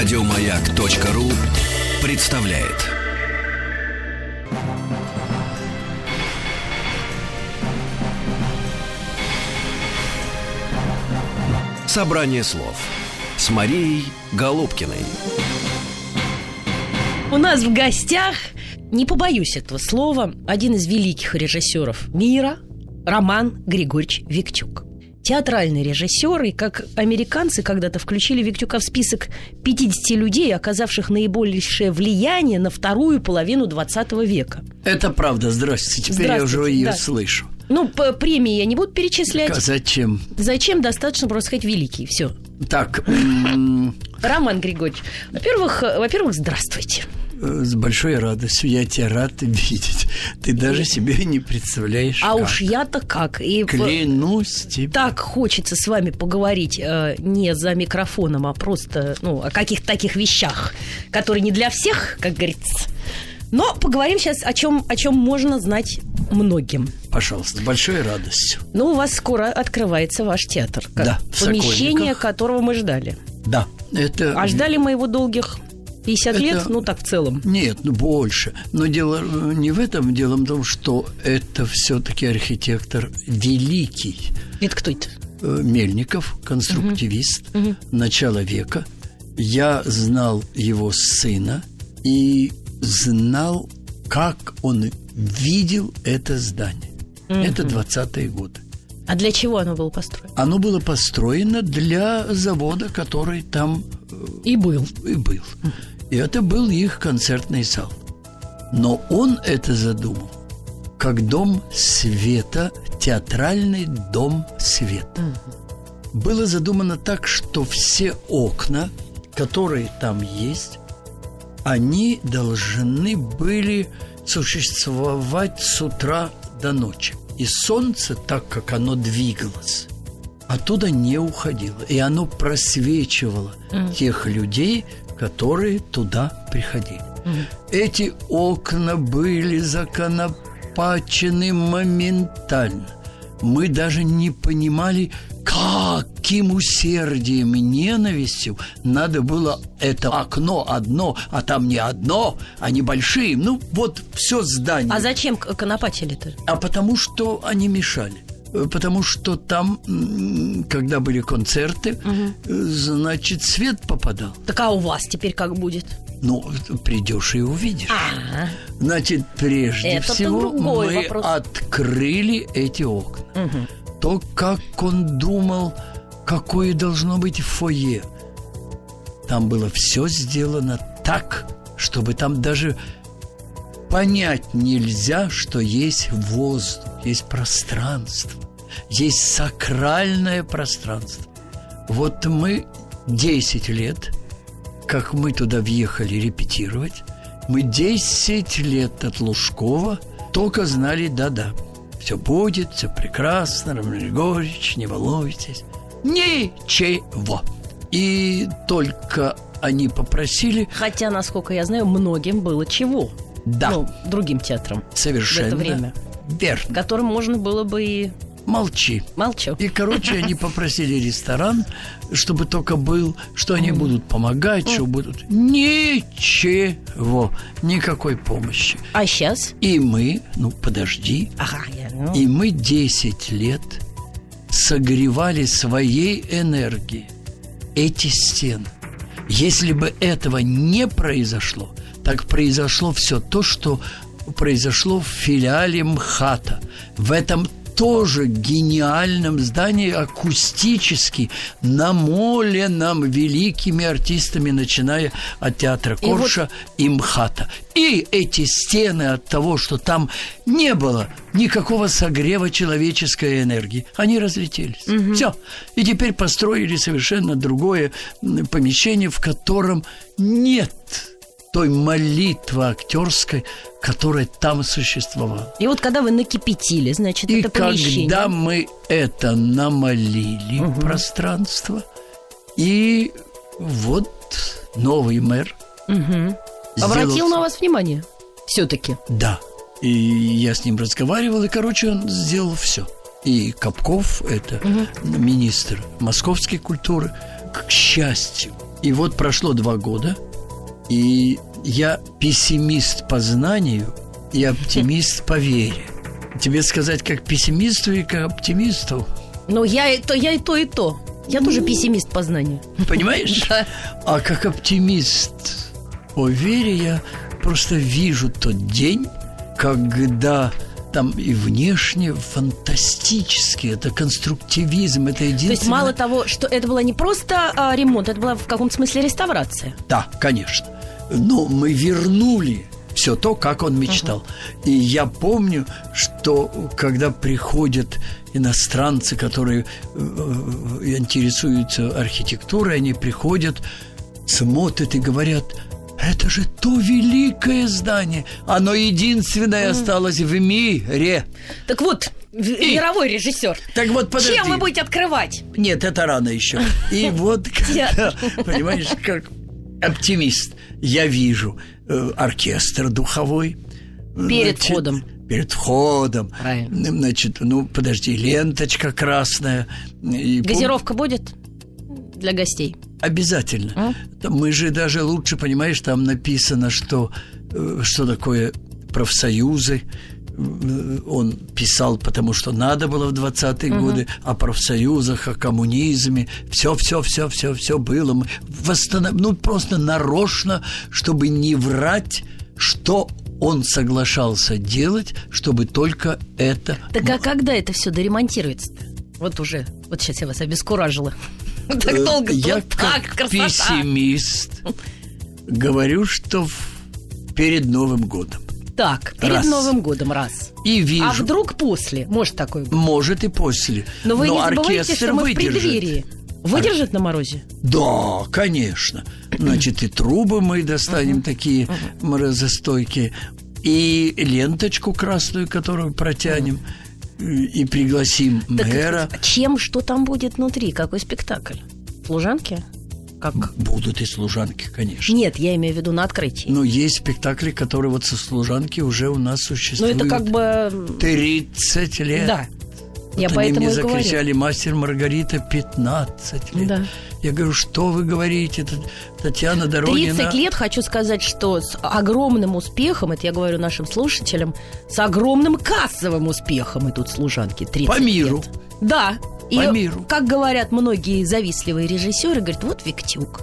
Радиомаяк.ру представляет. Собрание слов с Марией Голубкиной. У нас в гостях, не побоюсь этого слова, один из великих режиссеров мира, Роман Григорьевич Виктюк. Театральный режиссер, и как американцы когда-то включили Виктюка в список 50 людей, оказавших наибольшее влияние на вторую половину 20 века. Это правда, здравствуйте, теперь я уже ее да. слышу. Ну, по премии я не буду перечислять. А зачем? Зачем? Достаточно просто сказать великий. Все. Так, Роман Григорьевич, во-первых, во-первых, здравствуйте. Э, с большой радостью я тебя рад видеть. Ты даже себе не представляешь, А как. уж я-то как. И Клянусь тебе. так хочется с вами поговорить э, не за микрофоном, а просто ну, о каких-то таких вещах, которые не для всех, как говорится. Но поговорим сейчас о чем, о чем можно знать многим. Пожалуйста, с большой радостью. Ну, у вас скоро открывается ваш театр. как Да, помещение, которого мы ждали. Да, это... А ждали мы его долгих 50 Это- лет, ну так в целом. Нет, ну больше. Но дело э, не в этом, дело в том, что это все-таки архитектор великий. Это кто это? Э, Мельников, конструктивист начала века. Я знал его сына и знал, как он видел это здание. Это 20-е годы. А для чего оно было построено? Оно было построено для завода, который там э, И был. и был. И это был их концертный зал. Но он это задумал как дом света, театральный дом света. Было задумано так, что все окна, которые там есть, они должны были существовать с утра до ночи. И солнце, так как оно двигалось, оттуда не уходило. И оно просвечивало тех людей, которые туда приходили. Эти окна были законопачены моментально. Мы даже не понимали, каким усердием и ненавистью надо было это окно одно, а там не одно, а небольшие. Ну, вот все здание. А зачем к- конопатили-то? А потому что они мешали. Э, Потому что там, когда были концерты, э, значит, свет попадал. Так а у вас теперь как будет? Ну, придешь и увидишь. А, Значит, прежде Это-то всего мы вопрос. открыли эти окна. То, как он думал, какое должно быть фойе. Там было все сделано так, чтобы там даже понять нельзя, что есть воздух, есть пространство, есть сакральное пространство. Вот мы 10 лет, как мы туда въехали репетировать, мы 10 лет от Лужкова только знали «да-да». Все будет, все прекрасно, Роман Григорьевич, не волнуйтесь. Ничего. И только они попросили, хотя, насколько я знаю, многим было чего. Да. Ну, другим театрам, совершенно время. верно. которым можно было бы и... Молчи. Молчу. И, короче, они попросили ресторан, чтобы только был, что они будут помогать, что будут... Ничего, никакой помощи. А сейчас? И мы, ну, подожди, Ага, я... ну, и мы 10 лет согревали своей энергией эти стены. Если бы этого не произошло, так произошло все то, что произошло в филиале МХАТа. В этом тоже гениальном здании акустически намоленном великими артистами, начиная от театра И вот- Корша и МХАТа. И эти стены от того, что там не было никакого согрева человеческой энергии, они разлетелись. Все. И теперь построили совершенно другое помещение, в котором нет той молитвы актерской, которая там существовала. И вот когда вы накипятили, значит, И это помещение... когда мы это намолили пространство, и вот новый мэр Обратил сделал- на вас внимание? Все-таки. Да. И я с ним разговаривал, и, короче, он сделал все. И Капков, это министр московской культуры, к счастью, И вот прошло два года, и я пессимист по знанию и оптимист по вере. Тебе сказать, как пессимисту и как оптимисту? Ну, я, и то, я и то, и то. Я тоже пессимист по знанию. Понимаешь? Да. А как оптимист по вере я просто вижу тот день, когда там и внешне фантастически, это конструктивизм, это То единственное... есть мало того, что это была не просто а, ремонт, это была в каком-то смысле реставрация. Да, конечно. Но мы вернули все то, как он мечтал. И я помню, что когда приходят иностранцы, которые э, э, интересуются архитектурой, они приходят, смотрят и говорят, это же то великое здание, оно единственное осталось в мире. Так вот, в- мировой режиссер. Так вот, подожди. Чем вы будете открывать? Нет, это рано еще. И вот, понимаешь, как оптимист, я вижу э, оркестр духовой. Перед Значит, входом. Перед входом. Правильно. Значит, ну, подожди, ленточка красная. И пом- Газировка будет для гостей? Обязательно. А? Мы же даже лучше, понимаешь, там написано, что, э, что такое профсоюзы. Э, Он писал, потому что надо было в 20-е годы о профсоюзах, о коммунизме. Все, все, все, все, все было. Мы восстанов- Ну, просто нарочно, чтобы не врать, что он соглашался делать, чтобы только это Так а когда это все доремонтируется-то? Вот уже, вот сейчас я вас обескуражила. Так Э, долго, Я так, как пессимист говорю, что перед Новым годом. Так, перед Раз. Новым годом раз. И вижу, А вдруг после? Может такое быть? может и после. Но вы не забывайте, что мы в выдержит. преддверии. Выдержит на морозе? Да, конечно. Значит, и трубы мы достанем такие морозостойкие, и ленточку красную, которую протянем, и и пригласим Так мэра. чем, что там будет внутри? Какой спектакль? Служанки? Как? Будут и служанки, конечно. Нет, я имею в виду на открытии. Но есть спектакли, которые вот со служанки уже у нас существуют. Ну, это как бы... м, 30 лет. Да. Я Вот поэтому они мне и говорю. закричали «Мастер Маргарита» 15 лет. Да. Я говорю, что вы говорите? Татьяна Доронина. 30 лет, хочу сказать, что с огромным успехом, это я говорю нашим слушателям, с огромным кассовым успехом идут служанки. 30 По миру. лет. Да. И, По миру. как говорят многие завистливые режиссеры, говорят, вот Виктюк.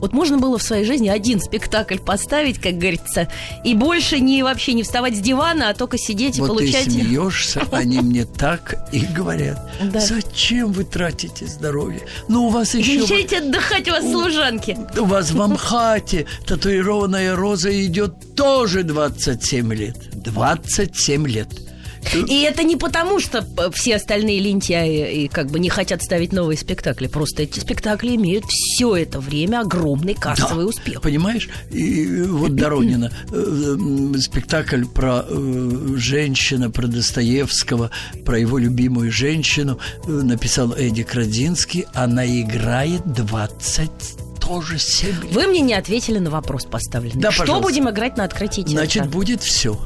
Вот можно было в своей жизни один спектакль поставить, как говорится, и больше не вообще не вставать с дивана, а только сидеть и Вот получать... ты смеешься, они мне так и говорят. Да. Зачем вы тратите здоровье? Ну, у вас еще... Езжайте отдыхать у вас служанки. У вас в Амхате татуированная роза идет тоже 27 лет. 27 лет. И это не потому, что э, все остальные лентяи и как бы не хотят ставить новые спектакли. Просто эти спектакли имеют все это время огромный кассовый Да, успех. Понимаешь? И вот Доронина, э, спектакль про э, женщину, про Достоевского, про его любимую женщину написал Эдди Крадинский. Она играет 20 тоже 7 лет. Вы мне не ответили на вопрос поставленный. Да, что пожалуйста. будем играть на открытии театра? Значит, будет все.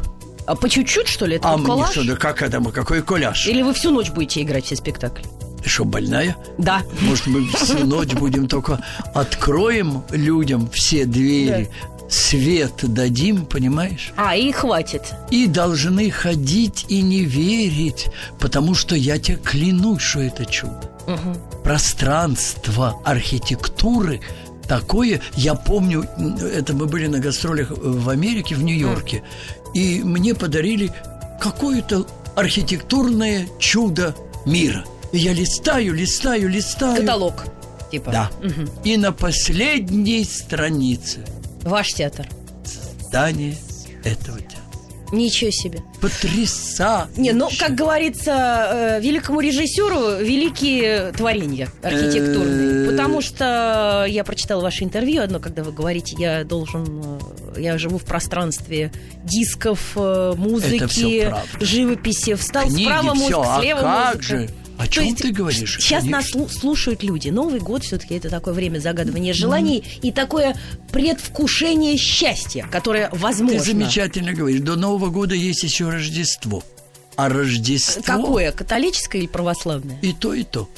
А по чуть-чуть, что ли? Это А как мне коллаж? что, да как это, какой коляж? Или вы всю ночь будете играть все спектакли? Ты что, больная? Да. Может, мы всю ночь будем только откроем людям все двери, свет дадим, понимаешь? А, и хватит. И должны ходить и не верить, потому что я тебе клянусь, что это чудо. Пространство архитектуры такое, я помню, это мы были на гастролях в Америке, в Нью-Йорке, и мне подарили какое-то архитектурное чудо мира. И я листаю, листаю, листаю. Каталог. Типа. Да. И на последней странице Ваш театр. здание этого театра. Ничего себе. Потрясающе. Не, ну, как говорится, э, великому режиссеру великие творения архитектурные. Э. Потому что я прочитала ваше интервью одно, когда вы говорите, я должен, э, я живу в пространстве дисков, музыки, живописи. Встал Книги, справа мозг, всё, а слева как музыка. же? О чем есть ты говоришь? Сейчас нас Конечно. слу- слушают люди. Новый год все-таки это такое время загадывания желаний и такое предвкушение счастья, которое возможно. Ты замечательно говоришь. До Нового года есть еще Рождество. А Рождество... Какое? Католическое или православное? И то, и то.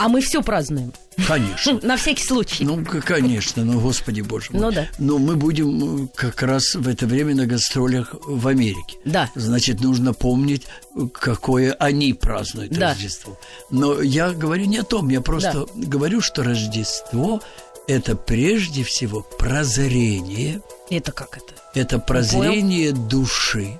А мы все празднуем. Конечно. На всякий случай. Ну, конечно, ну, господи боже мой. Ну да. Но мы будем э, как раз в это время на гастролях в Америке. Да. Значит, нужно помнить, какое они празднуют Да. Рождество. Но я говорю не о том, я просто говорю, что Рождество – это прежде всего прозрение, Это как это? это прозрение души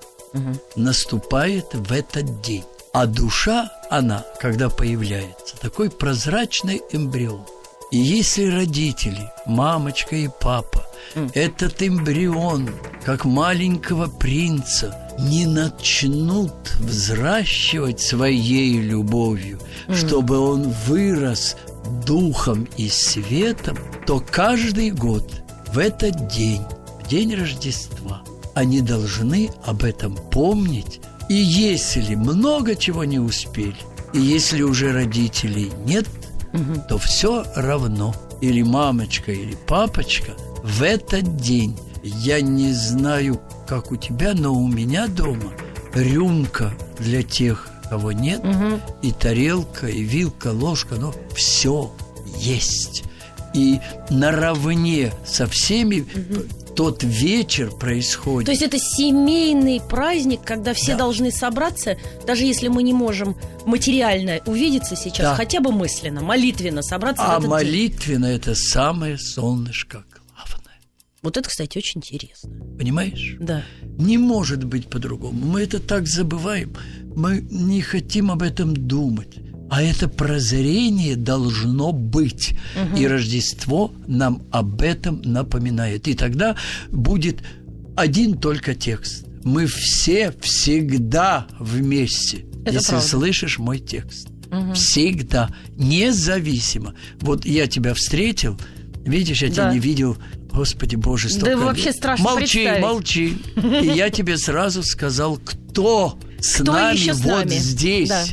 наступает в этот день. А душа, она, когда появляется, такой прозрачный эмбрион. И если родители, мамочка и папа, этот эмбрион, как маленького принца, не начнут взращивать своей любовью, чтобы он вырос духом и светом, то каждый год в этот день, в день Рождества, они должны об этом помнить. И если много чего не успели, и если уже родителей нет, то все равно. Или мамочка, или папочка в этот день. Я не знаю, как у тебя, но у меня дома рюмка для тех, кого нет, и тарелка, и вилка, ложка, но все есть. И наравне со всеми тот вечер происходит. То есть это семейный праздник, когда все Да. должны собраться, даже если мы не можем материально увидеться сейчас, Да. хотя бы мысленно, молитвенно собраться в а этот день. молитвенно это самое солнышко главное. Вот это, кстати, очень интересно. Понимаешь? Да. Не может быть по-другому. Мы это так забываем. Мы не хотим об этом думать. А это прозрение должно быть. И Рождество нам об этом напоминает. И тогда будет один только текст. Мы все всегда вместе. Это если правда. слышишь мой текст. Всегда. Независимо. Вот я тебя встретил, видишь, я Да. тебя не видел. Господи Боже, столько вообще лет. страшно Молчи, представить. молчи. И я тебе сразу сказал, кто с Кто нами еще с вот нами? здесь. Да.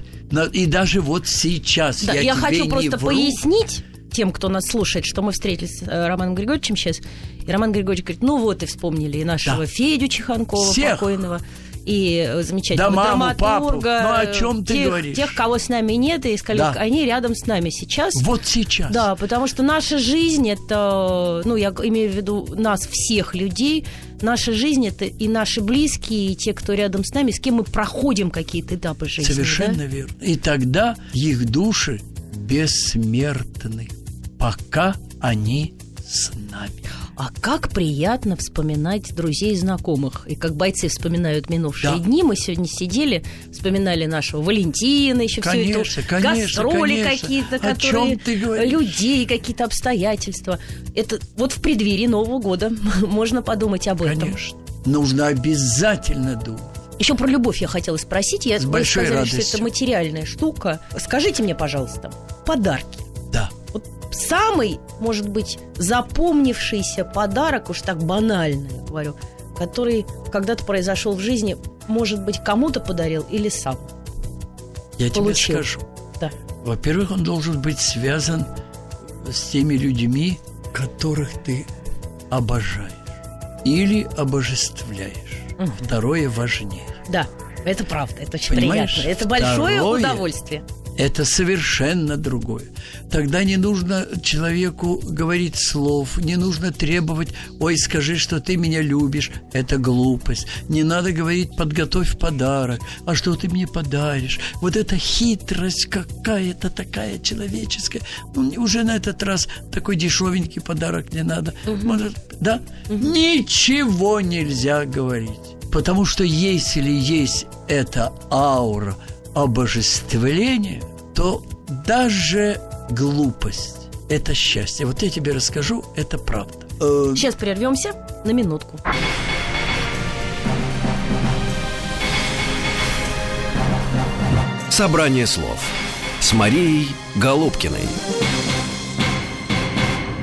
И даже вот сейчас. Да, я я, тебе хочу просто вру. пояснить тем, кто нас слушает, что мы встретились с э, Романом Григорьевичем сейчас. И Роман Григорьевич говорит, ну вот и вспомнили и нашего Да. Федю Чеханкова Всех. покойного, и э, замечательного Да маму, папу. драматурга. Ну, о чем ты тех, говоришь? Тех, кого с нами нет, и сказали, Да. они рядом с нами сейчас. Вот сейчас. Да, потому что наша жизнь это, ну, я имею в виду нас всех людей, наша жизнь это и наши близкие, и те, кто рядом с нами, с кем мы проходим какие-то этапы жизни. Совершенно да? верно. И тогда их души бессмертны, пока они с нами. А как приятно вспоминать друзей и знакомых. И как бойцы вспоминают минувшие Да. дни. Мы сегодня сидели, вспоминали нашего Валентина, еще все Конечно, это. конечно, гастроли конечно. какие-то, которые... Людей, какие-то обстоятельства. Это вот в преддверии Нового года можно подумать об этом. Конечно. Нужно обязательно думать. Еще про любовь я хотела спросить. Я С большой сказали, что радостью. это материальная штука. Скажите мне, пожалуйста, подарки. Самый, может быть, запомнившийся подарок, уж так банально я говорю, который когда-то произошел в жизни, может быть, кому-то подарил или сам. Я Получил. тебе скажу. Да. Во-первых, он должен быть связан с теми людьми, которых ты обожаешь или обожествляешь. Второе важнее. Да, это правда, это очень Понимаешь? приятно. Это большое Второе- удовольствие. Это совершенно другое. Тогда не нужно человеку говорить слов, не нужно требовать, ой, скажи, что ты меня любишь. Это глупость. Не надо говорить, подготовь подарок, а что ты мне подаришь. Вот эта хитрость какая-то такая человеческая. Ну, уже на этот раз такой дешевенький подарок не надо. Может, да? Ничего нельзя говорить. Потому что если есть эта аура обожествления, то даже глупость – это счастье. Вот я тебе расскажу, это правда. Э, Сейчас прервемся на минутку. Собрание слов с Марией Голубкиной.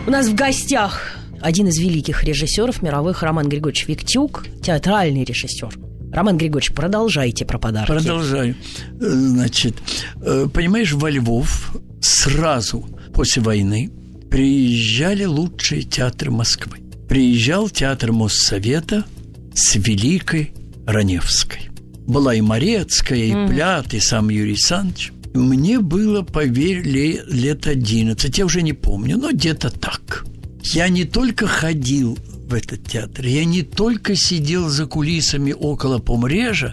У нас в гостях один из великих режиссеров мировых Роман Григорьевич Виктюк, театральный режиссер. Роман Григорьевич, продолжайте про подарки. Продолжаю. Э, Значит, э, понимаешь, во Львов сразу после войны приезжали лучшие театры Москвы. Приезжал театр Моссовета с Великой Раневской. Была и Морецкая, и Плят, и сам Юрий Саныч. Мне было, поверь, ле- лет 11, я уже не помню, но где-то так. Я не только ходил в этот театр, я не только сидел за кулисами около Помрежа,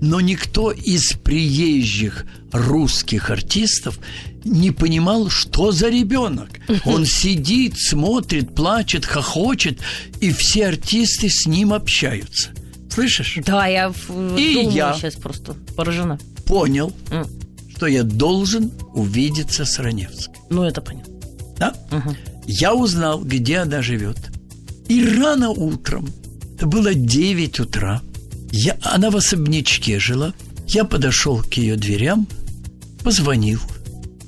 но никто из приезжих русских артистов не понимал, что за ребенок. Он сидит, смотрит, плачет, хохочет, и все артисты с ним общаются. Слышишь? Да, я в- И думаю я. сейчас просто поражена. Понял, М. что я должен увидеться с Раневской. Ну, это понятно. Да? Я узнал, где она живет. И рано утром, это было 9 утра, я, она в особнячке жила. Я подошел к ее дверям, позвонил,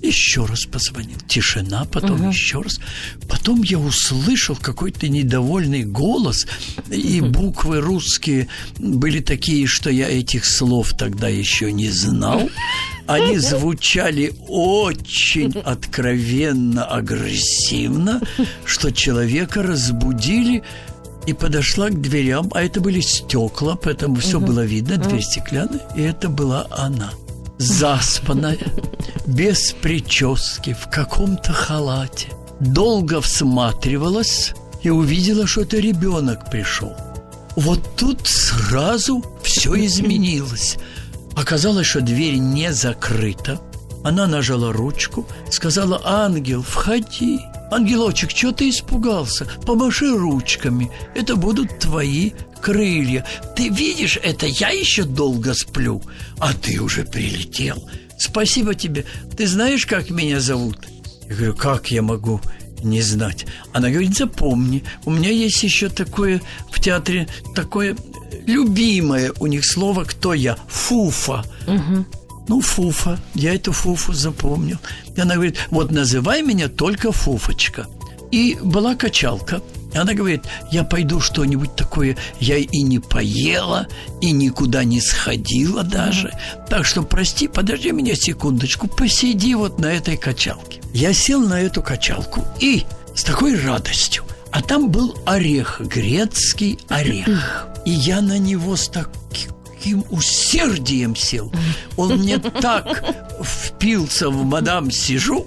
еще раз позвонил. Тишина, потом еще раз. Потом я услышал какой-то недовольный голос, и буквы русские были такие, что я этих слов тогда еще не знал. Они звучали очень откровенно агрессивно, что человека разбудили и подошла к дверям, а это были стекла, поэтому все было видно, дверь стеклянная, и это была она. Заспанная, без прически, в каком-то халате. Долго всматривалась и увидела, что это ребенок пришел. Вот тут сразу все изменилось. Оказалось, что дверь не закрыта. Она нажала ручку, сказала «Ангел, входи». «Ангелочек, что ты испугался? Помаши ручками, это будут твои крылья. Ты видишь, это я еще долго сплю, а ты уже прилетел. Спасибо тебе. Ты знаешь, как меня зовут?» Я говорю, как я могу не знать? Она говорит, запомни, у меня есть еще такое в театре, такое любимое у них слово «кто я?» Фуфа. Ну, Фуфа. Я эту Фуфу запомнил. И она говорит, вот называй меня только Фуфочка. И была качалка. И она говорит, я пойду что-нибудь такое. Я и не поела, и никуда не сходила даже. Так что, прости, подожди меня секундочку, посиди вот на этой качалке. Я сел на эту качалку и с такой радостью. А там был орех, грецкий орех. И я на него с таким усердием сел. Он мне так впился в мадам сижу,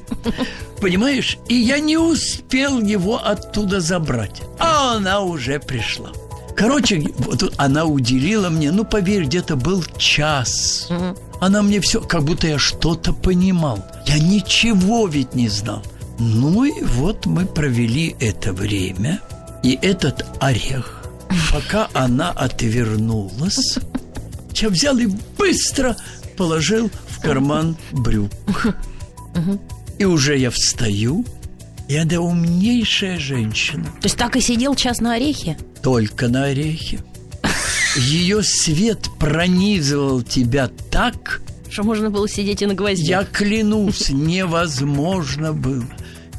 понимаешь? И я не успел его оттуда забрать. А она уже пришла. Короче, вот она уделила мне, ну, поверь, где-то был час. Она мне все, как будто я что-то понимал. Я ничего ведь не знал. Ну и вот мы провели это время. И этот орех, пока она отвернулась, я взял и быстро положил в карман брюк. И уже я встаю, и она умнейшая женщина, То есть так и сидел час на орехе? только на орехе. Ее свет пронизывал тебя так, Что можно было сидеть и на гвозде? я клянусь, невозможно было.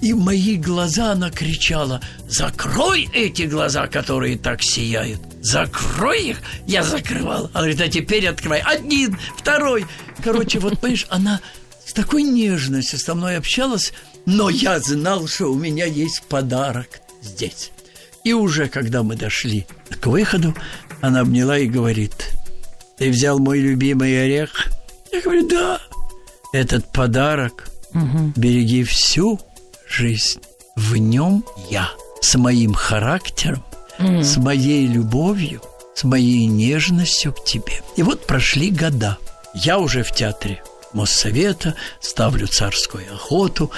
И в мои глаза она кричала, закрой эти глаза, которые так сияют. Закрой их. Я закрывал. Она говорит, а теперь открывай. Один, второй. Короче, вот, понимаешь, она с такой нежностью со мной общалась, но я знал, что у меня есть подарок здесь. И уже когда мы дошли к выходу, она обняла и говорит, ты взял мой любимый орех? Я говорю, да. Этот подарок береги всю жизнь. В нем я с моим характером, с моей любовью, с моей нежностью к тебе. И вот прошли года. Я уже в театре Моссовета, ставлю царскую охоту,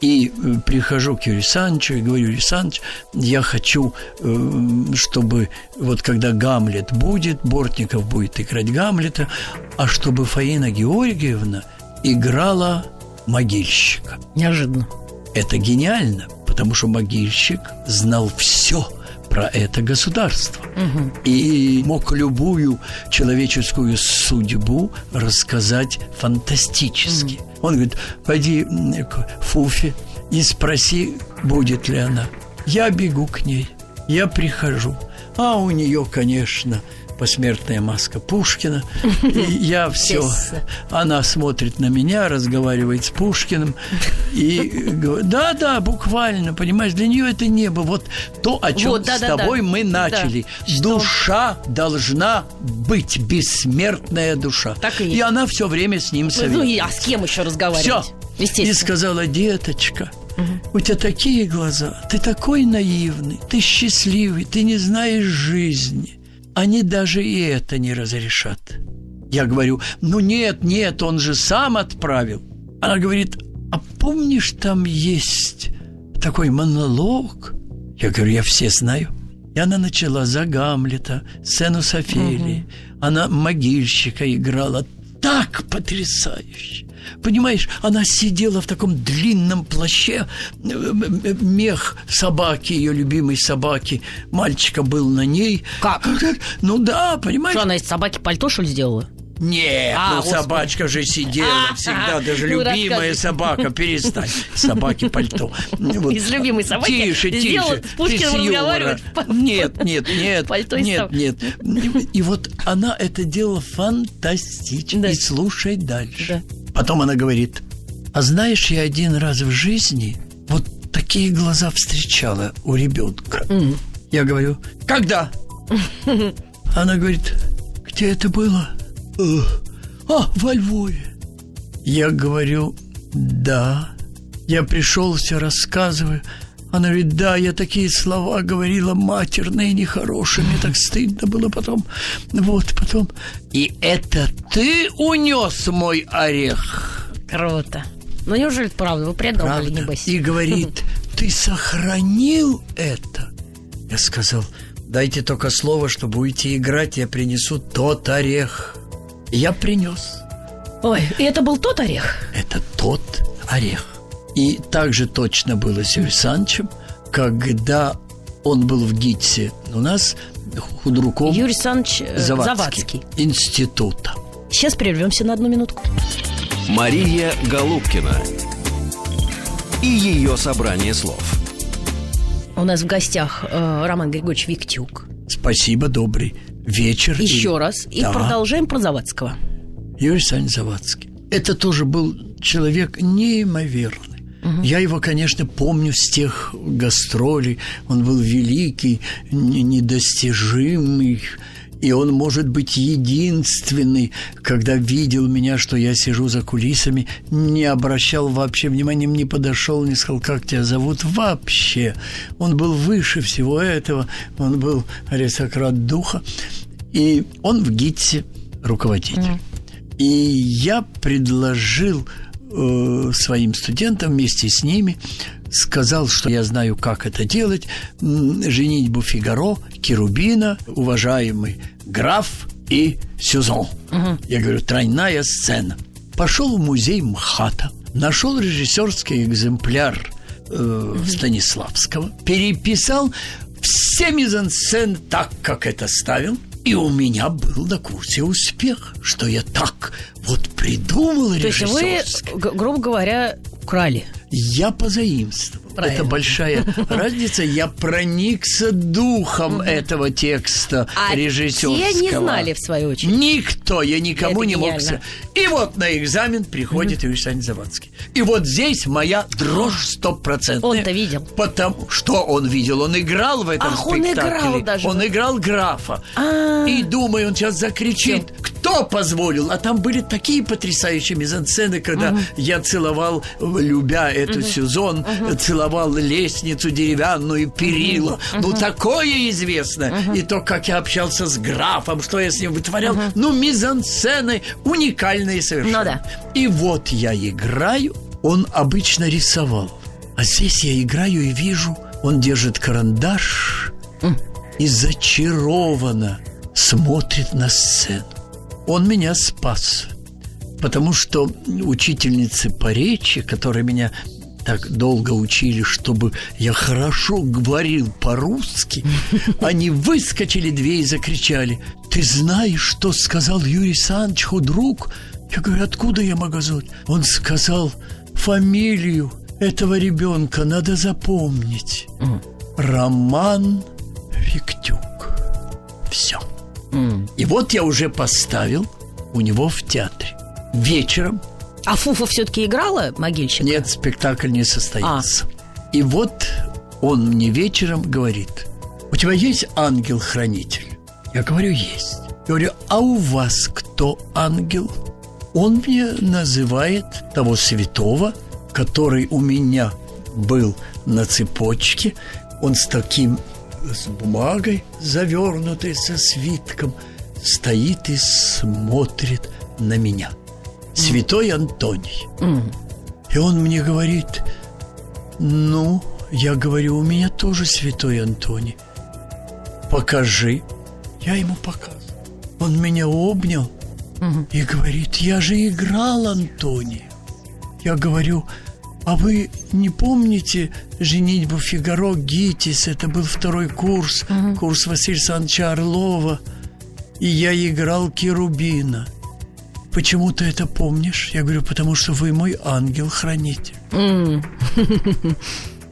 и э, прихожу к Юрию Санчу и говорю, Юрий Санч, я хочу, э, чтобы вот когда Гамлет будет, Бортников будет играть Гамлета, а чтобы Фаина Георгиевна играла могильщика. Неожиданно. Это гениально, потому что могильщик знал все про это государство и мог любую человеческую судьбу рассказать фантастически. Он говорит, пойди к Фуфе и спроси, будет ли она. Я бегу к ней, я прихожу, а у нее, конечно, посмертная маска Пушкина. И я все... Она смотрит на меня, разговаривает с Пушкиным. И говорит, да-да, буквально, понимаешь, для нее это небо. Вот то, о чем вот, да, с да, тобой да. мы начали. Да. Душа что? должна быть, бессмертная душа. Так и, и она все время с ним советует. Ну, а с кем еще разговаривать? Все. И сказала, деточка, у тебя такие глаза, ты такой наивный, ты счастливый, ты не знаешь жизни. Они даже и это не разрешат. Я говорю, ну нет, нет, он же сам отправил. Она говорит, а помнишь, там есть такой монолог? Я говорю, я все знаю. И она начала за Гамлета, сцену с. Угу. Она могильщика играла так потрясающе. Понимаешь, она сидела в таком длинном плаще, мех собаки, ее любимой собаки, мальчика был на ней. Как? Ну да, понимаешь? Что она из собаки пальто, что ли, сделала? Нет, а, ну господи. собачка же сидела а, всегда, даже ну, любимая собака, перестань. Собаки пальто. Вот. Из любимой собаки Тише, тише. Пушкин разговаривает. Нет, нет, нет. Пальто нет, нет. И вот она это делала фантастично. Да. И слушай дальше. Да. Потом она говорит, а знаешь, я один раз в жизни вот такие глаза встречала у ребенка. Mm. Я говорю, когда? Она говорит, где это было? А, во Львове. Я говорю, да. Я пришел, все рассказываю. Она говорит, да, я такие слова говорила матерные, нехорошие, мне так стыдно было потом. Вот, потом. И это ты унес мой орех? Круто. Ну, неужели это правда? Вы придумали, правда. небось. И говорит, ты сохранил это? Я сказал, дайте только слово, что будете играть, я принесу тот орех. Я принес. Ой, и это был тот орех? Это тот орех. И также точно было с Юрием Санчем, когда он был в ГИТСе у нас худруком Юрий Санч э, Завадский, Завадский. института. Сейчас прервемся на одну минутку. Мария Голубкина и ее собрание слов. У нас в гостях э, Роман Григорьевич Виктюк. Спасибо, добрый вечер. Еще и... раз. И да. продолжаем про Завадского. Юрий Санч Завадский. Это тоже был человек неимоверный. Угу. Я его, конечно, помню с тех гастролей. Он был великий, недостижимый. И он, может быть, единственный, когда видел меня, что я сижу за кулисами, не обращал вообще внимания, не подошел, не сказал, как тебя зовут вообще. Он был выше всего этого, он был аристократ духа, и он в ГИТСе руководитель. Mm. И я предложил э, своим студентам вместе с ними, сказал, что я знаю, как это делать, женитьбу Фигаро, Керубина, уважаемый граф и Сюзон. Угу. Я говорю, тройная сцена. Пошел в музей МХАТа, нашел режиссерский экземпляр э, угу. Станиславского, переписал все мизансцены так, как это ставил, и у меня был на курсе успех, что я так вот придумал То есть вы, грубо говоря, украли? Я позаимствовал. Правильно. Это большая разница. Я проникся духом этого текста а режиссерского. Те не знали, в свою очередь. Никто, я никому Это не мог. И вот на экзамен приходит Завадский. И вот здесь моя дрожь стопроцентная. Он-то видел. Потому что он видел. Он играл в этом Ах, спектакле. он играл даже. Он играл графа. А-а-а. И думаю, он сейчас закричит. Кто позволил? А там были такие потрясающие мизансцены, когда я целовал, любя эту угу. сезон, угу. целовал лестницу деревянную, перила. Угу. Ну, такое известно. Угу. И то, как я общался с графом, что я с ним вытворял. Угу. Ну, мизансцены уникальные совершенно. Ну, да. И вот я играю, он обычно рисовал. А здесь я играю и вижу, он держит карандаш mm. и зачарованно смотрит на сцену. Он меня спас, потому что учительницы по речи, которые меня так долго учили, чтобы я хорошо говорил по-русски, они выскочили две и закричали, «Ты знаешь, что сказал Юрий Санч, друг?» Я говорю, откуда я могу знать? Он сказал, фамилию этого ребенка надо запомнить. Роман Виктюк. Все. И вот я уже поставил у него в театре. Вечером. А Фуфа все-таки играла могильщика? Нет, спектакль не состоялся. А. И вот он мне вечером говорит, у тебя есть ангел-хранитель? Я говорю, есть. Я говорю, а у вас кто ангел? Он мне называет того святого, который у меня был на цепочке. Он с таким, с бумагой завернутой, со свитком, стоит и смотрит на меня. Святой Антоний. Mm. И он мне говорит, ну, я говорю, у меня тоже святой Антоний. Покажи. Я ему показываю. Он меня обнял угу. и говорит, я же играл Антония. Я говорю, а вы не помните «Женитьбу Фигаро» Гитис? Это был второй курс, угу. курс Василия Александровича Орлова. И я играл Керубина. Почему ты это помнишь? Я говорю, потому что вы мой ангел-хранитель. Mm.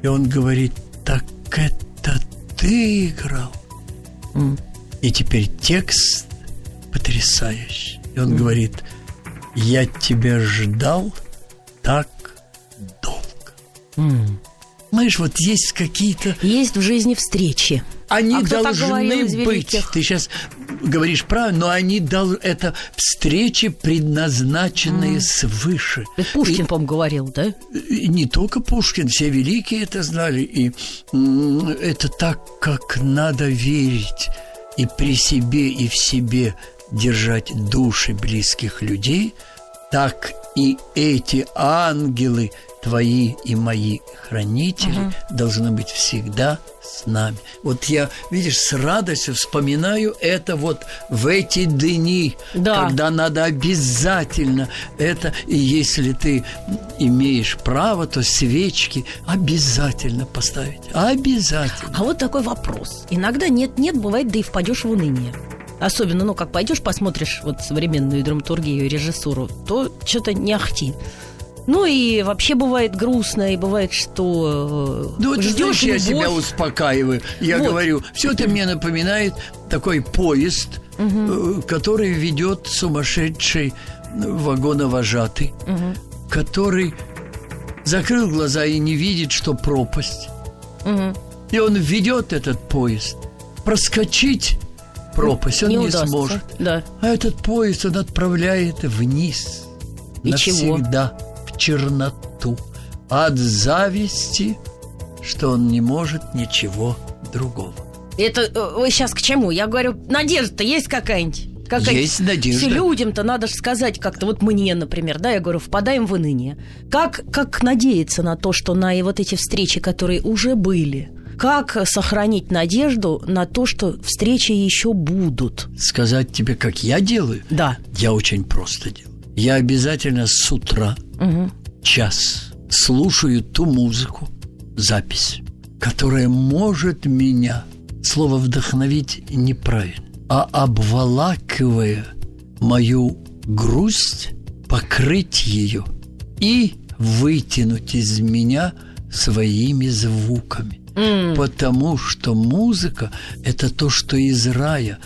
И он говорит, так это ты играл. Mm. И теперь текст потрясающий. И он mm. говорит, я тебя ждал так долго. Знаешь, вот есть какие-то... Есть в жизни встречи. Они а должны быть. Ты сейчас говоришь правильно, но они дал это встречи, предназначенные mm. свыше. Это Пушкин, по-моему, говорил, да? И не только Пушкин, все великие это знали. И это так, как надо верить и при себе, и в себе держать души близких людей, так и эти ангелы, твои и мои хранители, угу. должны быть всегда с нами. Вот я, видишь, с радостью вспоминаю это вот в эти дни, да. когда надо обязательно это, и если ты имеешь право, то свечки обязательно поставить. Обязательно. А вот такой вопрос. Иногда нет-нет, бывает, да и впадешь в уныние. Особенно, ну, как пойдешь, посмотришь вот современную драматургию и режиссуру, то что-то не ахти. Ну и вообще бывает грустно, и бывает, что э, ну, ждешь я себя успокаиваю. Я вот. говорю, все это мне напоминает такой поезд, угу. который ведет сумасшедший вагоновожатый, угу. который закрыл глаза и не видит, что пропасть. Угу. И он ведет этот поезд. Проскочить пропасть он не, не сможет. Да. А этот поезд он отправляет вниз. И навсегда. Чего? Черноту, от зависти, что он не может ничего другого. Это э, вы сейчас к чему? Я говорю, надежда-то есть какая-нибудь? Какая есть надежда. Людям-то надо же сказать как-то, вот мне, например, да, я говорю, впадаем в уныние. Как, как надеяться на то, что на и вот эти встречи, которые уже были, как сохранить надежду на то, что встречи еще будут? Сказать тебе, как я делаю? Да. Я очень просто делаю. Я обязательно с утра угу. час слушаю ту музыку, запись, которая может меня, слово вдохновить неправильно, а обволакивая мою грусть, покрыть ее и вытянуть из меня своими звуками. Mm. Потому что музыка – это то, что из рая.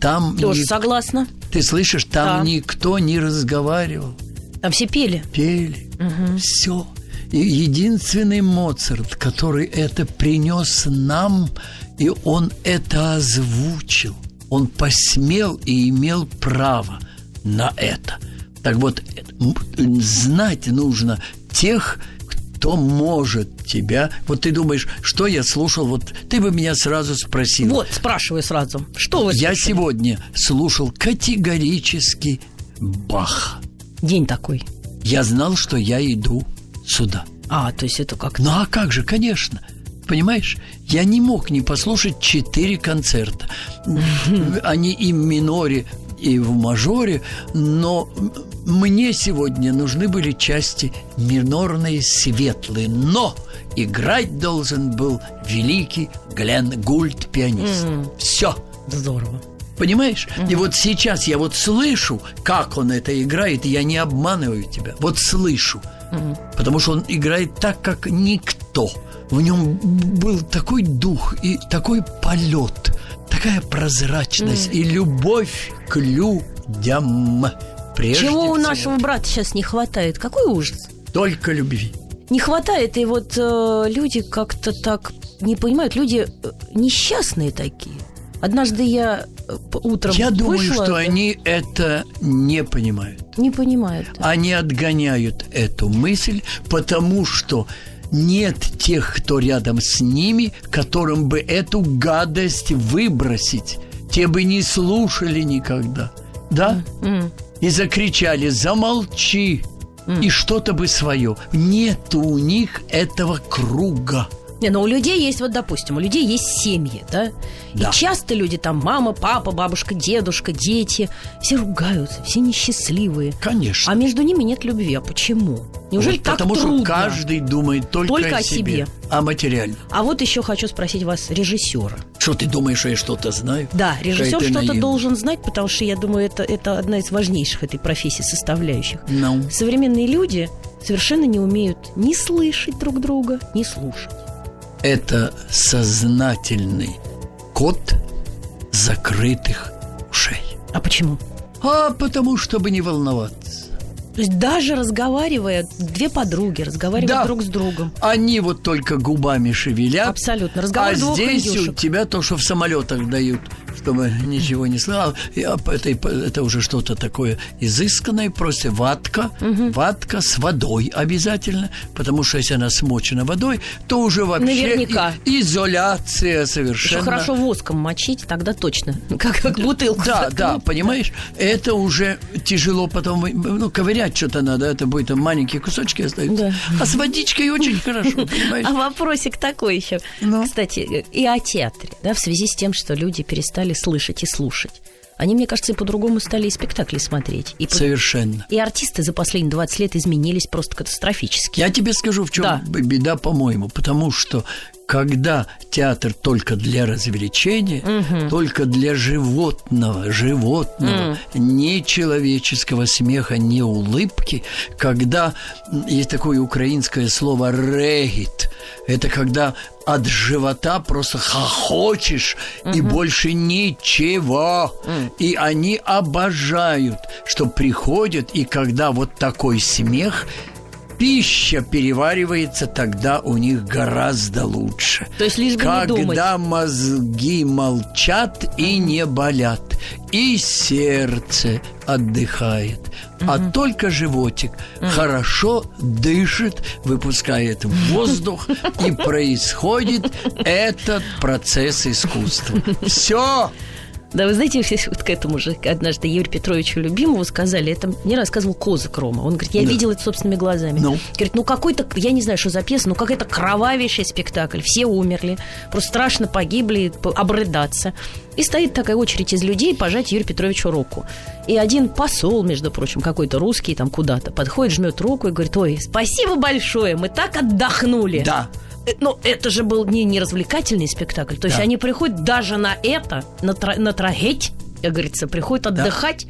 Там Тоже ник... согласна. Ты слышишь, там да. никто не разговаривал. Там все пели. Пели. Угу. Все. И единственный Моцарт, который это принес нам, и он это озвучил. Он посмел и имел право на это. Так вот, знать нужно тех, кто может тебя. Вот ты думаешь, что я слушал? Вот ты бы меня сразу спросил. Вот, спрашиваю сразу. Что вы Я сегодня слушал категорически Баха. День такой. Я знал, что я иду сюда. А, то есть это как? Ну а как же, конечно. Понимаешь, я не мог не послушать четыре концерта. Они и в миноре, и в мажоре, но мне сегодня нужны были части минорные, светлые, но играть должен был великий Глен Гульд, пианист. Mm. Все. Здорово. Понимаешь? Mm-hmm. И вот сейчас я вот слышу, как он это играет, и я не обманываю тебя. Вот слышу. Mm-hmm. Потому что он играет так, как никто. В нем был такой дух и такой полет такая прозрачность и любовь к людям. Прежде Чего у нашего брата сейчас не хватает? Какой ужас? Только любви. Не хватает, и вот э, люди как-то так не понимают. Люди э, несчастные такие. Однажды я э, утром Я думаю, вышла, что да, они это не понимают. не понимают. Они отгоняют эту мысль, потому что нет тех, кто рядом с ними, которым бы эту гадость выбросить. Те бы не слушали никогда. Да? М. И закричали «Замолчи!» И что-то бы свое. Нет у них этого круга. Не, но у людей есть, вот, допустим, у людей есть семьи, да? Да. И часто люди там мама, папа, бабушка, дедушка, дети, все ругаются, все несчастливые. Конечно. А между ними нет любви. А почему? Неужели Вот так потому трудно? что каждый думает только, Только о о себе, себе. а материально. А вот еще хочу спросить вас, режиссера. Что ты думаешь, что я что-то знаю? Да, режиссер что-то должен знать, потому что я думаю, это, это одна из важнейших этой профессии составляющих. Ну, Современные люди совершенно не умеют ни слышать друг друга, ни слушать. Это сознательный код закрытых ушей. А почему? А потому, чтобы не волноваться. То есть даже разговаривая, две подруги разговаривают Да. друг с другом. Они вот только губами шевелят. Абсолютно. Разговор а здесь у индюшек. тебя то, что в самолетах дают, чтобы ничего не слышал. Я по- Это, уже что-то такое изысканное, просто ватка, ватка с водой обязательно, потому что если она смочена водой, то уже вообще Наверняка. и- изоляция Еще совершенно. хорошо воском мочить, тогда точно. Как, как бутылку. Да, да, понимаешь, это уже тяжело потом, ну, ковырять что-то надо, это будет там маленькие кусочки остаются. Да. А с водичкой очень хорошо, понимаешь? А вопросик такой еще. Ну? Кстати, и о театре, да, в связи с тем, что люди перестали слышать и слушать. Они, мне кажется, и по-другому стали и спектакли смотреть. И, по- Совершенно. и артисты за последние 20 лет изменились просто катастрофически. Я тебе скажу, в чем Да. беда, по-моему, потому что когда театр только для развлечения, только для животного, животного, не человеческого смеха, не улыбки, когда есть такое украинское слово «регит», это когда от живота просто хохочешь и больше ничего. И они обожают, что приходят, и когда вот такой смех, пища переваривается, тогда у них гораздо лучше. То есть лишь бы не Когда думать. мозги молчат и не болят, и сердце отдыхает, а только животик хорошо дышит, выпускает воздух, и происходит этот процесс искусства. Все! Да, вы знаете, все вот к этому же однажды Юрию Петровичу Любимову сказали, это мне рассказывал Козак Рома. Он говорит, я Да. видел это собственными глазами. Ну? Говорит, ну какой-то, я не знаю, что за пьеса, ну какой-то кровавейший спектакль. Все умерли, просто страшно погибли, обрыдаться. И стоит такая очередь из людей пожать Юрию Петровичу руку. И один посол, между прочим, какой-то русский там куда-то, подходит, жмет руку и говорит, ой, спасибо большое, мы так отдохнули. Да. Э, Ну, это же был не, не развлекательный спектакль. То есть Да. они приходят даже на это, на, тра- на трагедь, как говорится, приходят отдыхать.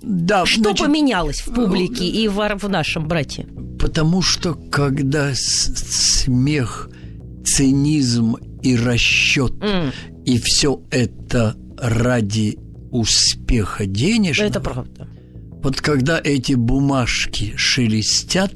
Да, Что значит, поменялось в публике и в, в нашем брате? Потому что когда смех, цинизм и расчет, М. и все это ради успеха денежного, Это правда. вот когда эти бумажки шелестят,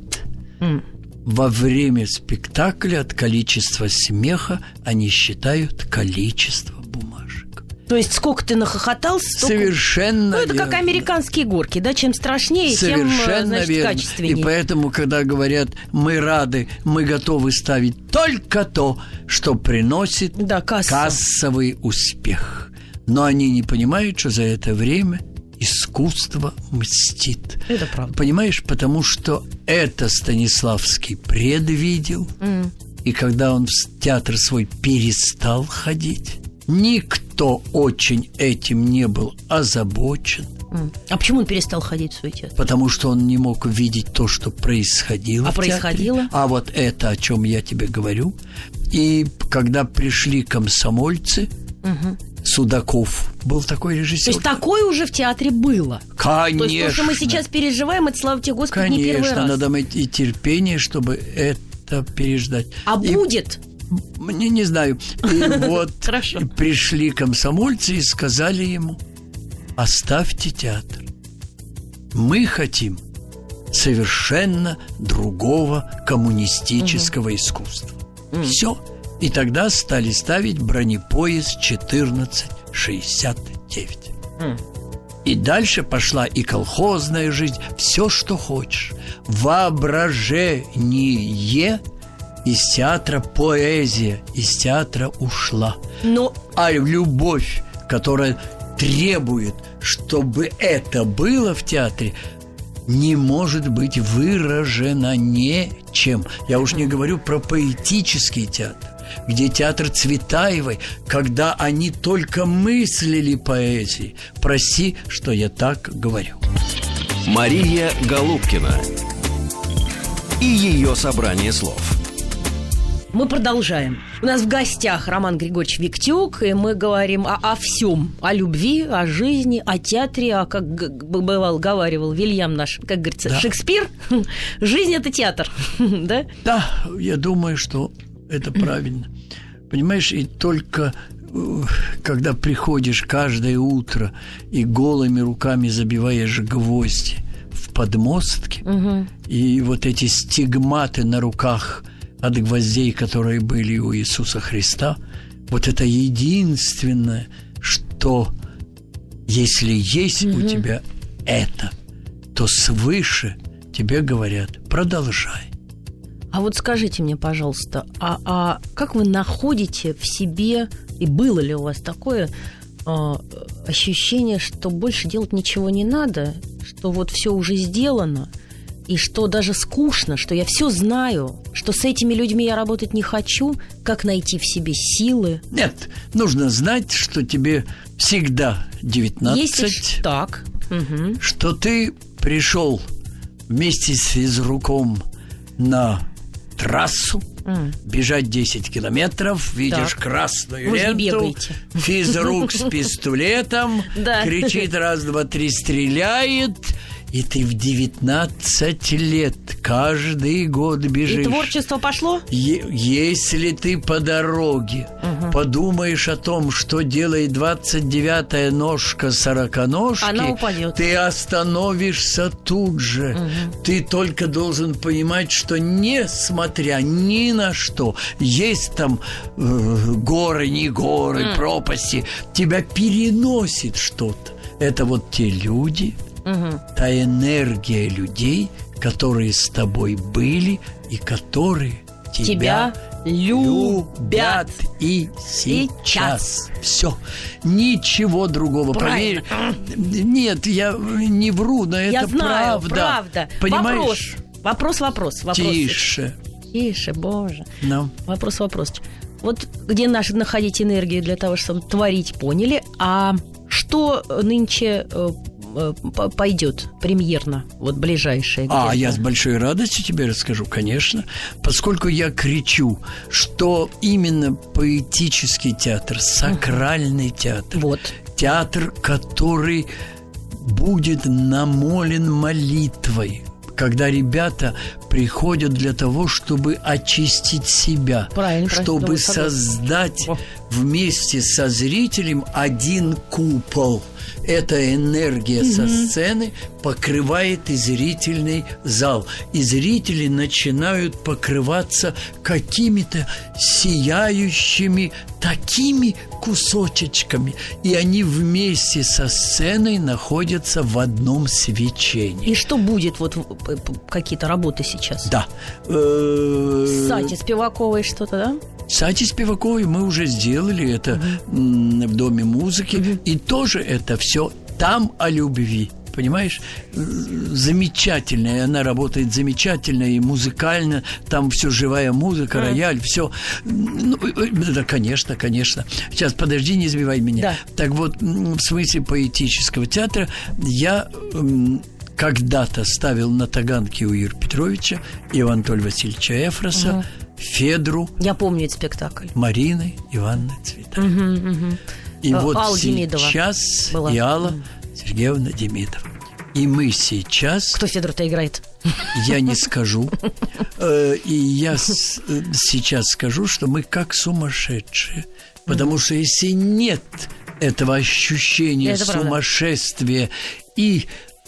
М. во время спектакля от количества смеха они считают количество бумажек. То есть сколько ты нахохотался, столько... Совершенно Ну, это как верно. американские горки, да? Чем страшнее, тем, э, Совершенно значит, верно. качественнее. И поэтому, когда говорят, мы рады, мы готовы ставить только то, что приносит Да, касса. кассовый успех. Но они не понимают, что за это время искусство мстит. Это правда. Понимаешь, потому что это Станиславский предвидел, и когда он в театр свой перестал ходить, никто очень этим не был озабочен, М. А почему он перестал ходить в свой театр? потому что он не мог видеть то, что происходило. А в театре. происходило? А вот это, о чем я тебе говорю. И когда пришли комсомольцы, Судаков был такой То режиссер. есть такое уже в театре было. Конечно. То есть то, что мы сейчас переживаем, это, слава тебе, Господи, не первый Конечно, раз. надо иметь и терпение, чтобы это переждать. А И будет Мне не знаю. И вот пришли комсомольцы и сказали ему, оставьте театр. Мы хотим совершенно другого коммунистического искусства. Все. И тогда стали ставить бронепоезд 1469. И дальше пошла и колхозная жизнь, все, что хочешь. Воображение из театра поэзия из театра ушла. Но А любовь, которая требует, чтобы это было в театре, не может быть выражена ничем. Я уж не говорю про поэтический театр, где театр Цветаевой, когда они только мыслили поэзией. Прости, что я так говорю. Мария Голубкина и ее собрание слов. мы продолжаем. У нас в гостях Роман Григорьевич Виктюк, и мы говорим о, о всем. О любви, о жизни, о театре, а как бывал, говаривал Вильям наш, как говорится, Да. Шекспир. Жизнь – это театр, да? Да, я думаю, что это правильно. Понимаешь, и только э, когда приходишь каждое утро и голыми руками забиваешь гвозди в подмостки, и вот эти стигматы на руках от гвоздей, которые были у Иисуса Христа, вот это единственное, что если есть у тебя это, то свыше тебе говорят, продолжай. А вот скажите мне, пожалуйста, а, а как вы находите в себе, и было ли у вас такое а, ощущение, что больше делать ничего не надо, что вот все уже сделано, и что даже скучно, что я все знаю, что с этими людьми я работать не хочу, как найти в себе силы? Нет, нужно знать, что тебе всегда 19, Если ж- так. Мгм. что ты пришел вместе с физруком на трассу, М. бежать 10 километров, видишь Так. красную Вы ленту, физрук с пистолетом, кричит раз, два, три, стреляет, и ты в 19 лет каждый год И бежишь. творчество пошло? Е- Если ты по дороге подумаешь о том, что делает 29-я ножка сороконожки, Она упадет. ты остановишься тут же. Ты только должен понимать, что несмотря ни на что, есть там э, горы, не горы, пропасти, тебя переносит что-то. Это вот те люди, та энергия людей, которые с тобой были и которые тебя, Тебя любят. и сейчас. Все. Ничего другого. Правильно. Поверь. Нет, я не вру, но это я знаю, правда. правда. Понимаешь? Вопрос, вопрос, вопрос. Тише. Тише, боже. Ну. Вопрос, вопрос. Вот где наши находить энергию для того, чтобы творить, поняли. А что нынче э, пойдет премьерно, вот ближайшее? А, я с большой радостью тебе расскажу, конечно, поскольку я кричу, что именно поэтический театр, сакральный театр, Вот. театр, который будет намолен молитвой, когда ребята приходят для того, чтобы очистить себя, Правильно, правильно, чтобы согласна. создать О. вместе со зрителем один купол. Эта энергия со сцены покрывает и зрительный зал. И зрители начинают покрываться какими-то сияющими такими кусочечками. И они вместе со сценой находятся в одном свечении. И что будет? Вот какие-то работы сейчас. Да. Э, Сати Спиваковой что-то, да? Сати Спиваковой мы уже сделали это м, в Доме музыки. И тоже это все там о любви. Понимаешь? Э, Замечательная. Она работает замечательно и музыкально. Там все живая музыка, рояль, все. Ну, э, да, конечно, конечно. Сейчас, подожди, не сбивай меня. Да. Так вот, в смысле поэтического театра я когда-то ставил на Таганке у Юрия Петровича Ивана Анатолия Васильевича Эфроса, Федру, Я помню этот спектакль. Марины Ивановны Цветаевой. И Э, вот Алла сейчас была. и Алла Сергеевна Демидова. И мы сейчас... Кто Федор-то играет? я не скажу. Э, и я э, сейчас скажу, что мы как сумасшедшие. Потому что если нет этого ощущения Это сумасшествия и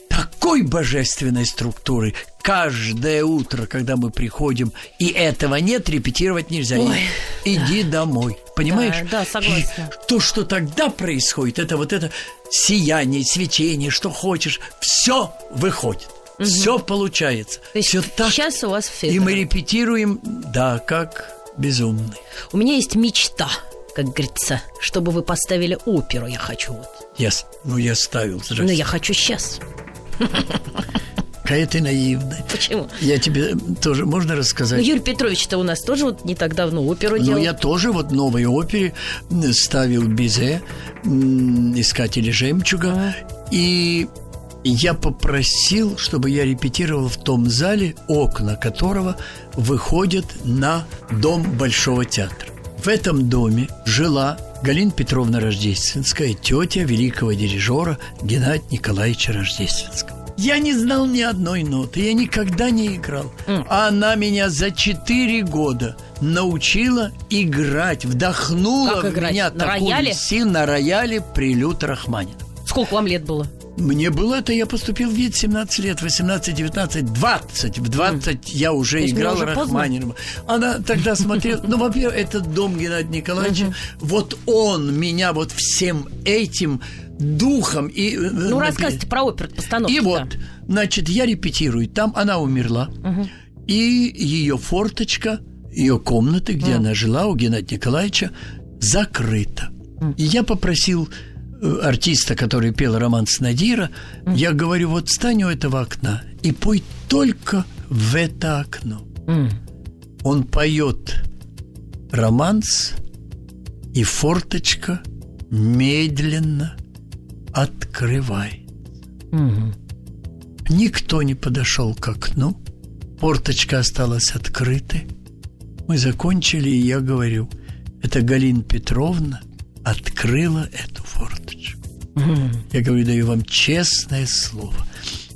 такой божественной структуры, каждое утро, когда мы приходим, и этого нет, репетировать нельзя. Ой, Иди да. домой. Понимаешь? Да, да, согласна. И то, что тогда происходит, это вот это сияние, свечение, что хочешь, все выходит. Угу. Все получается. То есть все так. Сейчас у вас все. И мы репетируем, да, как безумный. У меня есть мечта как говорится, чтобы вы поставили оперу, я хочу вот. Я, ну, я ставил. Здрасте. Ну, я хочу сейчас. Какая ты наивная. Почему? Я тебе тоже можно рассказать. Ну, Юрий Петрович-то у нас тоже вот не так давно оперу делал. Ну, я тоже вот новой опере ставил Бизе, «Искатели жемчуга». А. И я попросил, чтобы я репетировал в том зале, окна которого выходят на дом Большого театра. В этом доме жила Галина Петровна Рождественская, тетя великого дирижера Геннадия Николаевича Рождественского. Я не знал ни одной ноты, я никогда не играл. Mm. она меня за четыре года научила играть, вдохнула как в играть? меня на такую рояле? силу на рояле прилют Рахманинова. Сколько вам лет было? Мне было это, я поступил в вид 17 лет, 18, 19, 20. В 20 mm. я уже То играл Рахманинова. Она тогда смотрела, ну, во-первых, этот дом Геннадия Николаевича, вот он меня вот всем этим духом и... Э, ну, рассказывайте про оперу постановку. И вот, значит, я репетирую. Там она умерла. И ее форточка, ее комната, где она жила, у Геннадия Николаевича, закрыта. И я попросил э, артиста, который пел роман с Надира, mm. я говорю, вот стань у этого окна и пой только в это окно. Mm. Он поет романс, и форточка медленно открывай. Угу. Никто не подошел к окну. Порточка осталась открытой. Мы закончили, и я говорю, это Галина Петровна открыла эту форточку. Угу. Я говорю, даю вам честное слово.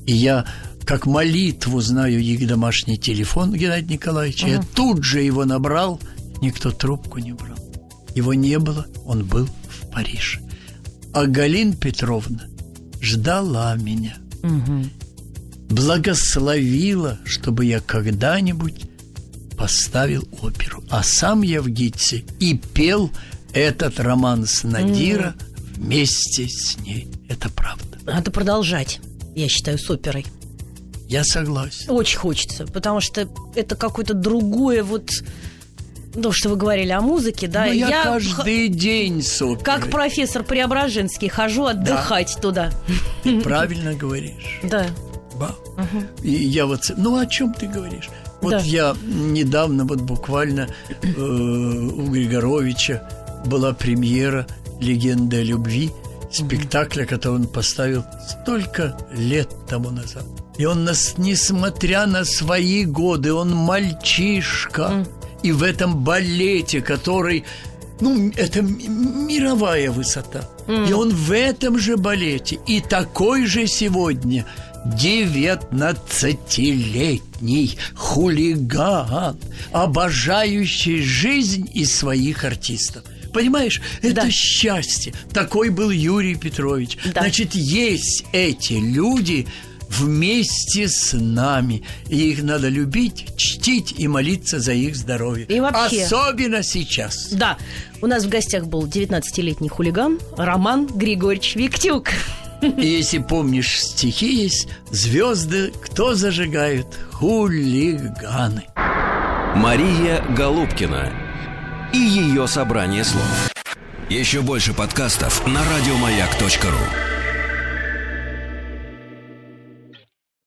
И я как молитву знаю их домашний телефон Геннадия Николаевича. Угу. Я тут же его набрал, никто трубку не брал. Его не было, он был в Париже. А Галина Петровна ждала меня. Угу. Благословила, чтобы я когда-нибудь поставил оперу. А сам я в Гитсе и пел этот роман с Надира угу. вместе с ней. Это правда. Надо продолжать, я считаю, с оперой. Я согласен. Очень хочется, потому что это какое-то другое вот ну, что вы говорили о музыке, да. Но я, я каждый х... день с оперой. Как профессор Преображенский хожу отдыхать да. туда. Ты правильно говоришь. Да. Ба. Угу. И я вот... Ну, о чем ты говоришь? Вот да. я недавно, вот буквально э, у Григоровича была премьера «Легенда о любви», спектакля, который он поставил столько лет тому назад. И он, нас, несмотря на свои годы, он мальчишка, и в этом балете, который, ну, это мировая высота. Mm. И он в этом же балете, и такой же сегодня 19-летний хулиган, обожающий жизнь и своих артистов. Понимаешь, это да. счастье. Такой был Юрий Петрович. Да. Значит, есть эти люди, вместе с нами. И их надо любить, чтить и молиться за их здоровье. И вообще... Особенно сейчас. Да. У нас в гостях был 19-летний хулиган Роман Григорьевич Виктюк. И если помнишь, стихи есть «Звезды кто зажигают? Хулиганы». Мария Голубкина и ее собрание слов. Еще больше подкастов на радиомаяк.ру